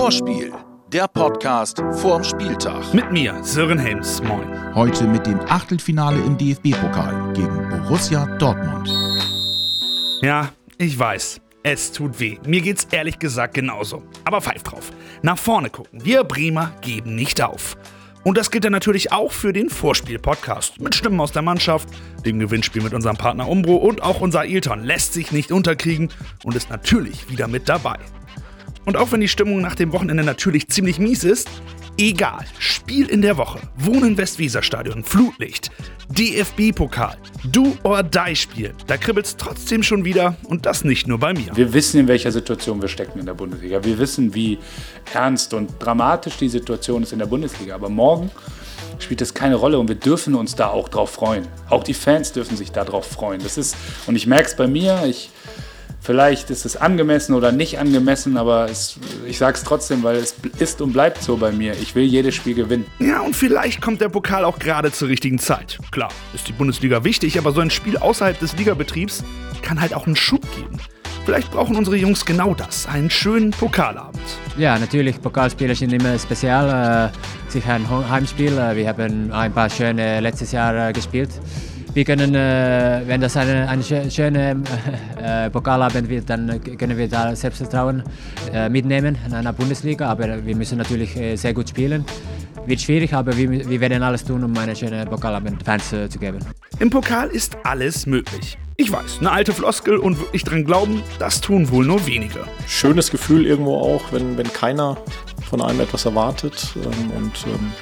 Vorspiel, der Podcast vorm Spieltag. Mit mir, Sören Helms. Moin. Heute mit dem Achtelfinale im DFB-Pokal gegen Borussia Dortmund. Ja, ich weiß. Es tut weh. Mir geht's ehrlich gesagt genauso. Aber pfeif drauf. Nach vorne gucken. Wir Bremer geben nicht auf. Und das gilt dann natürlich auch für den Vorspiel-Podcast. Mit Stimmen aus der Mannschaft, dem Gewinnspiel mit unserem Partner Umbro und auch unser Ailton lässt sich nicht unterkriegen und ist natürlich wieder mit dabei. Und auch wenn die Stimmung nach dem Wochenende natürlich ziemlich mies ist, egal. Spiel in der Woche. Wohnen Westweserstadion, Flutlicht, DFB-Pokal, Do or Die Spiel. Da kribbelt's trotzdem schon wieder und das nicht nur bei mir. Wir wissen, in welcher Situation wir stecken in der Bundesliga. Wir wissen, wie ernst und dramatisch die Situation ist in der Bundesliga. Aber morgen spielt das keine Rolle und wir dürfen uns da auch drauf freuen. Auch die Fans dürfen sich darauf freuen. Das ist, und ich merke es bei mir, ich Vielleicht ist es angemessen oder nicht angemessen, aber es, ich sage es trotzdem, weil es ist und bleibt so bei mir. Ich will jedes Spiel gewinnen. Ja, und vielleicht kommt der Pokal auch gerade zur richtigen Zeit. Klar, ist die Bundesliga wichtig, aber so ein Spiel außerhalb des Ligabetriebs kann halt auch einen Schub geben. Vielleicht brauchen unsere Jungs genau das, einen schönen Pokalabend. Ja, natürlich, Pokalspiele sind immer speziell. Äh, sicher ein Heimspiel. Äh, wir haben ein paar schöne letztes Jahr äh, gespielt wir können, äh, wenn das eine, eine schöne äh, Pokalabend wird, dann können wir da Selbstvertrauen äh, mitnehmen in einer Bundesliga. Aber wir müssen natürlich äh, sehr gut spielen. Wird schwierig, aber wir, wir werden alles tun, um eine schöne Pokalabend Fans äh, zu geben. Im Pokal ist alles möglich. Ich weiß, eine alte Floskel und wirklich dran glauben, das tun wohl nur wenige. Schönes Gefühl irgendwo auch, wenn, wenn keiner von einem etwas erwartet. Ähm, und ähm,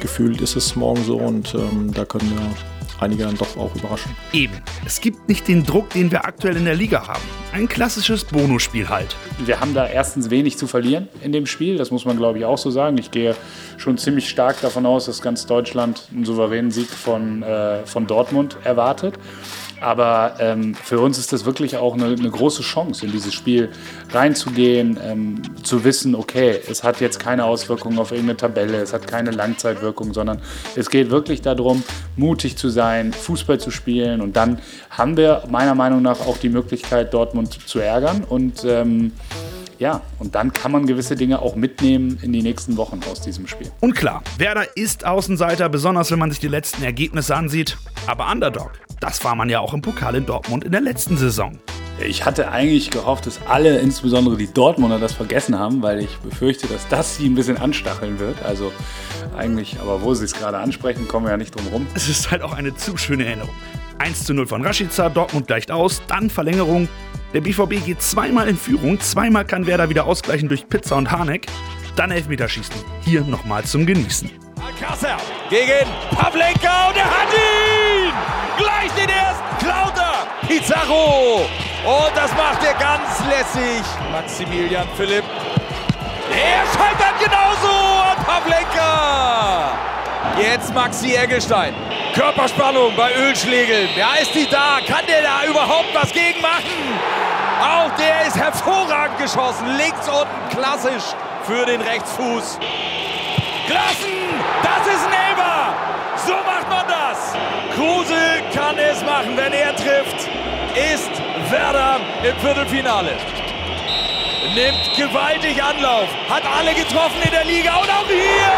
gefühlt ist es morgen so und ähm, da können wir einige dann doch auch überraschen. Eben. Es gibt nicht den Druck, den wir aktuell in der Liga haben. Ein klassisches Bonusspiel halt. Wir haben da erstens wenig zu verlieren in dem Spiel, das muss man glaube ich auch so sagen. Ich gehe schon ziemlich stark davon aus, dass ganz Deutschland einen souveränen Sieg von, äh, von Dortmund erwartet. Aber ähm, für uns ist das wirklich auch eine, eine, große Chance, in dieses Spiel reinzugehen, ähm, zu wissen, okay, es hat jetzt keine Auswirkungen auf irgendeine Tabelle, es hat keine Langzeitwirkung, sondern es geht wirklich darum, mutig zu sein, Fußball zu spielen. Und dann haben wir meiner Meinung nach auch die Möglichkeit, Dortmund zu ärgern. Und ähm, ja, und dann kann man gewisse Dinge auch mitnehmen in die nächsten Wochen aus diesem Spiel. Und klar, Werder ist Außenseiter, besonders wenn man sich die letzten Ergebnisse ansieht. Aber Underdog, das war man ja auch im Pokal in Dortmund in der letzten Saison. Ich hatte eigentlich gehofft, dass alle, insbesondere die Dortmunder, das vergessen haben, weil ich befürchte, dass das sie ein bisschen anstacheln wird. Also eigentlich, aber wo sie es gerade ansprechen, kommen wir ja nicht drum rum. Es ist halt auch eine zu schöne Erinnerung. 1 zu 0 von Rashica, Dortmund gleicht aus, dann Verlängerung. Der BVB geht zweimal in Führung, zweimal kann Werder wieder ausgleichen durch Pizza und Harnik. Dann Elfmeterschießen. Hier nochmal zum Genießen. Alcácer gegen Pavlenka und er hat ihn! Gleich den ersten klaut er! Pizarro! Und das macht er ganz lässig. Maximilian Philipp. Er scheitert genauso an Pavlenka! Jetzt Maxi Eggestein. Körperspannung bei Ölschlegel. Ja, ist die da? Kann der da überhaupt was gegen machen? Auch der ist hervorragend geschossen. Links unten klassisch für den Rechtsfuß. Klassen! Das ist ein machen, wenn er trifft. Ist Werder im Viertelfinale. Nimmt gewaltig Anlauf, hat alle getroffen in der Liga und auch hier!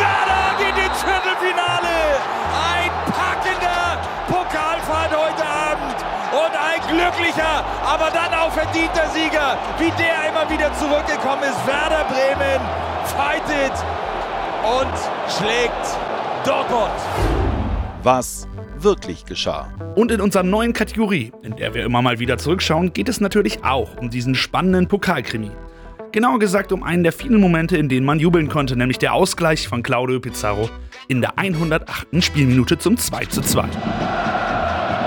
Werder geht ins Viertelfinale! Ein packender Pokalfahrt heute Abend und ein glücklicher, aber dann auch verdienter Sieger, wie der immer wieder zurückgekommen ist. Werder Bremen fightet und schlägt Dortmund. Was wirklich geschah. Und in unserer neuen Kategorie, in der wir immer mal wieder zurückschauen, geht es natürlich auch um diesen spannenden Pokalkrimi. Genauer gesagt um einen der vielen Momente, in denen man jubeln konnte, nämlich der Ausgleich von Claudio Pizarro in der 108. Spielminute zum 2:2.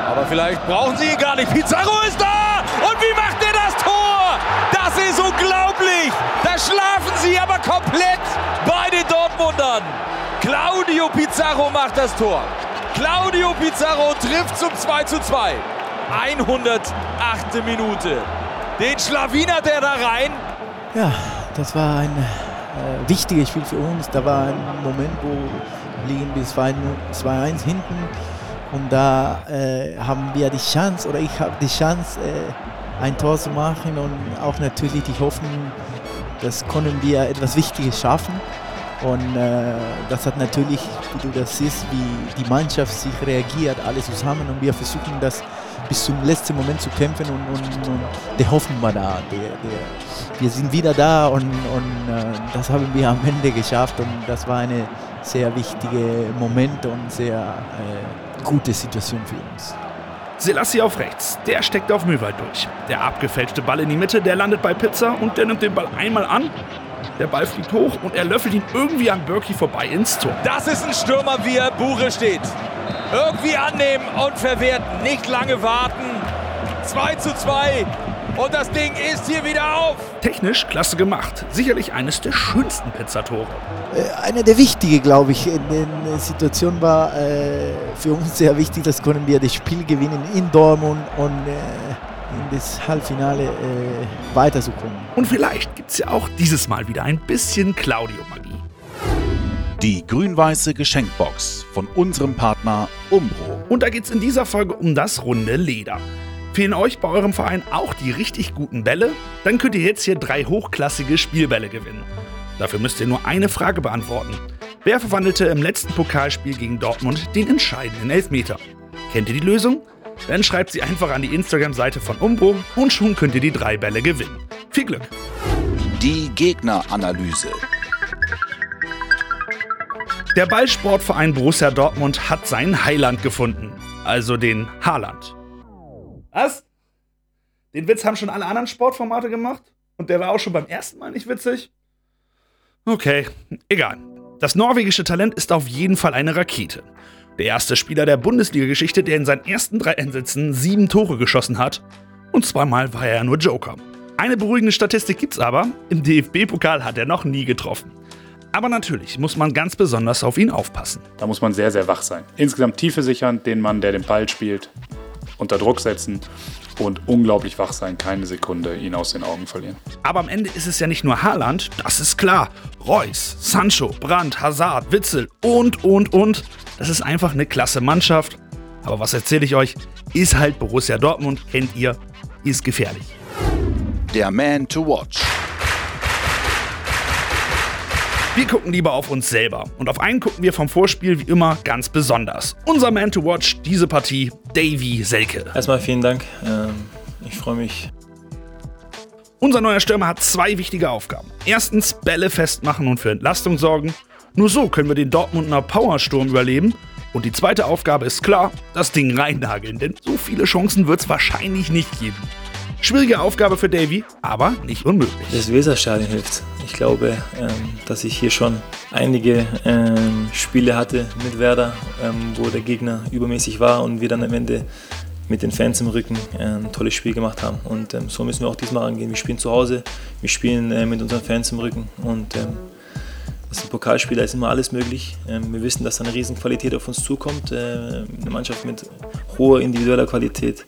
Aber vielleicht brauchen sie ihn gar nicht. Pizarro ist da! Und wie macht er das Tor? Das ist unglaublich! Da schlafen sie aber komplett bei den Dortmundern. Claudio Pizarro macht das Tor. Claudio Pizarro trifft zum 2 zu 2. 108. Minute. Den schlawinert er da rein. Ja, das war ein äh, wichtiges Spiel für uns. Da war ein Moment, wo wir liegen bis 2-1 hinten. Und da äh, haben wir die Chance, oder ich habe die Chance, äh, ein Tor zu machen und auch natürlich die Hoffnung das konnten wir etwas Wichtiges schaffen. Und äh, das hat natürlich, wie du das siehst, wie die Mannschaft sich reagiert, alle zusammen. Und wir versuchen das bis zum letzten Moment zu kämpfen und, und, und der Hoffnung war da. Der, der, wir sind wieder da und, und äh, das haben wir am Ende geschafft. Und das war eine sehr wichtige Moment und sehr äh, gute Situation für uns. Selassie auf rechts, der steckt auf Möwald durch. Der abgefälschte Ball in die Mitte, der landet bei Pizza und der nimmt den Ball einmal an. Der Ball fliegt hoch und er löffelt ihn irgendwie an Berkey vorbei ins Tor. Das ist ein Stürmer, wie er Bure steht. Irgendwie annehmen und verwerten. Nicht lange warten. 2 zu 2. Und das Ding ist hier wieder auf. Technisch klasse gemacht. Sicherlich eines der schönsten Pizzatore. Äh, einer der wichtigen, glaube ich, in der Situation war äh, für uns sehr wichtig, dass können wir das Spiel gewinnen in Dortmund und äh, in das Halbfinale äh, weiterzukommen. Und vielleicht gibt es ja auch dieses Mal wieder ein bisschen Claudio-Magie. Die grün-weiße Geschenkbox von unserem Partner Umbro. Und da geht es in dieser Folge um das runde Leder. Fehlen euch bei eurem Verein auch die richtig guten Bälle? Dann könnt ihr jetzt hier drei hochklassige Spielbälle gewinnen. Dafür müsst ihr nur eine Frage beantworten. Wer verwandelte im letzten Pokalspiel gegen Dortmund den entscheidenden Elfmeter? Kennt ihr die Lösung? Dann schreibt sie einfach an die Instagram-Seite von Umbro und schon könnt ihr die drei Bälle gewinnen. Viel Glück! Die Gegneranalyse. Der Ballsportverein Borussia Dortmund hat seinen Heiland gefunden, also den Haaland. Was? Den Witz haben schon alle anderen Sportformate gemacht? Und der war auch schon beim ersten Mal nicht witzig? Okay, egal. Das norwegische Talent ist auf jeden Fall eine Rakete. Der erste Spieler der Bundesliga-Geschichte, der in seinen ersten drei Einsätzen sieben Tore geschossen hat. Und zweimal war er ja nur Joker. Eine beruhigende Statistik gibt's aber. Im DFB-Pokal hat er noch nie getroffen. Aber natürlich muss man ganz besonders auf ihn aufpassen. Da muss man sehr, sehr wach sein. Insgesamt Tiefe sichern, den Mann, der den Ball spielt, unter Druck setzen und unglaublich wach sein, keine Sekunde ihn aus den Augen verlieren. Aber am Ende ist es ja nicht nur Haaland, das ist klar. Reus, Sancho, Brandt, Hazard, Witzel und, und, und. Das ist einfach eine klasse Mannschaft. Aber was erzähle ich euch? Ist halt Borussia Dortmund, kennt ihr, ist gefährlich. Der Man to Watch. Wir gucken lieber auf uns selber. Und auf einen gucken wir vom Vorspiel wie immer ganz besonders. Unser Man to Watch diese Partie, Davy Selke. Erstmal vielen Dank. Ähm, ich freue mich. Unser neuer Stürmer hat zwei wichtige Aufgaben. Erstens Bälle festmachen und für Entlastung sorgen. Nur so können wir den Dortmunder Powersturm überleben. Und die zweite Aufgabe ist klar, das Ding reinnageln, denn so viele Chancen wird es wahrscheinlich nicht geben. Schwierige Aufgabe für Davy, aber nicht unmöglich. Das Weserstadion hilft. Ich glaube, ähm, dass ich hier schon einige ähm, Spiele hatte mit Werder, ähm, wo der Gegner übermäßig war und wir dann am Ende mit den Fans im Rücken ein tolles Spiel gemacht haben. Und so müssen wir auch diesmal angehen. Wir spielen zu Hause, wir spielen äh, mit unseren Fans im Rücken und das ein Pokalspieler, ist immer alles möglich. wir wissen, dass da eine riesen Qualität auf uns zukommt. Äh, eine Mannschaft mit hoher individueller Qualität.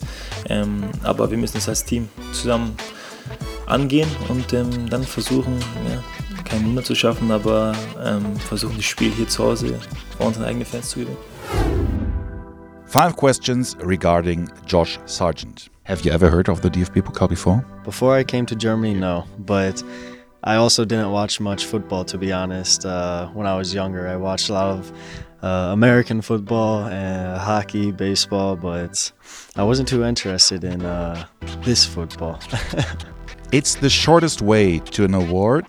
aber wir müssen es als Team zusammen angehen und ähm, dann versuchen, ja, kein Wunder zu schaffen, aber ähm, versuchen das Spiel hier zu Hause vor unseren eigenen Fans zu gewinnen. Five questions regarding Josh Sargent. Have you ever heard of the DFB Pokal before? Before I came to Germany, no, but I also didn't watch much football, to be honest. Uh, when I was younger, I watched a lot of uh, American football and hockey, baseball, but I wasn't too interested in uh, this football. It's the shortest way to an award,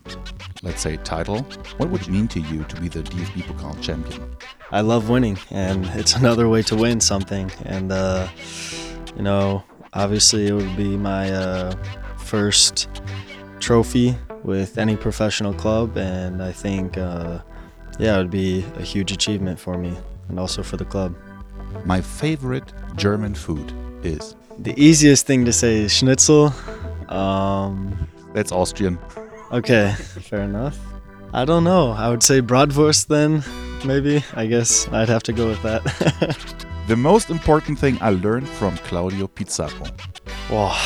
let's say title. What would it mean to you to be the DFB Pokal champion? I love winning, and it's another way to win something. And, uh, you know, obviously it would be my uh, first trophy with any professional club, and I think, uh, yeah, it would be a huge achievement for me and also for the club. My favorite German food is? The easiest thing to say is schnitzel. Um, That's Austrian. Okay, fair enough. I don't know. I would say Bratwurst then, maybe. I guess I'd have to go with that. the most important thing I learned from Claudio Pizarro. Wow,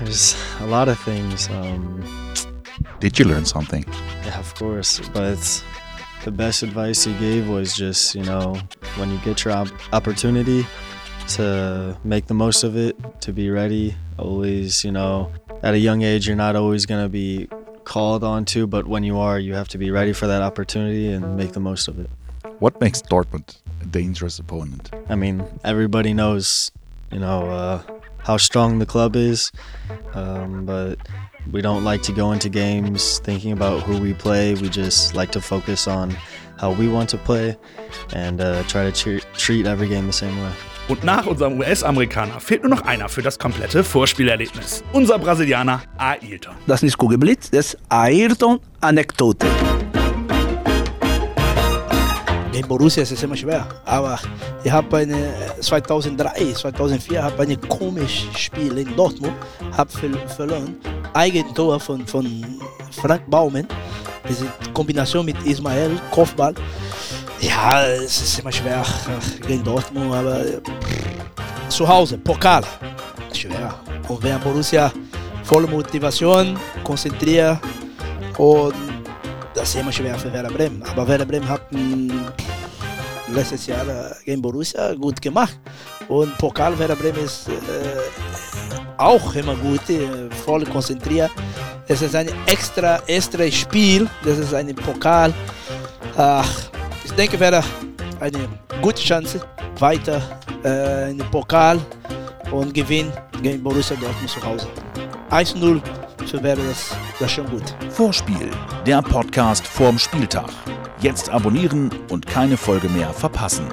there's a lot of things. Um, Did you learn something? Yeah, of course. But the best advice he gave was just, you know, when you get your op- opportunity, to make the most of it, to be ready. Always, you know, at a young age, you're not always going to be called on to, but when you are, you have to be ready for that opportunity and make the most of it. What makes Dortmund a dangerous opponent? I mean, everybody knows, you know, uh, how strong the club is, um, but we don't like to go into games thinking about who we play. We just like to focus on how we want to play and uh, try to tre treat every game the same way. Und nach unserem US-Amerikaner fehlt nur noch einer für das komplette Vorspielerlebnis. Unser Brasilianer Ailton. Das ist Kugelblitz, das ist Ayrton-Anekdote. Gegen Borussia ist es immer schwer, aber ich habe eine 2003, 2004 habe ein komisches Spiel in Dortmund, habe verloren, Eigentor von, von Frank Baumann, diese Kombination mit Ismael, Kopfball. Ja, es ist immer schwer gegen Dortmund, aber zu Hause, Pokal, schwer. Und wenn Borussia volle Motivation, konzentriert und das ist immer schwer für Werder Bremen. Aber Werder Bremen hat letztes Jahr gegen Borussia gut gemacht. Und Pokal Werder Bremen ist äh, auch immer gut, äh, voll konzentriert. Es ist ein extra, extra Spiel. Das ist ein Pokal. Ach, ich denke, Werder eine gute Chance weiter äh, in den Pokal und gewinnen gegen Borussia Dortmund zu Hause. 1-0 für Werder, das, das schon gut. Vorspiel, der Podcast vorm Spieltag. Jetzt abonnieren und keine Folge mehr verpassen.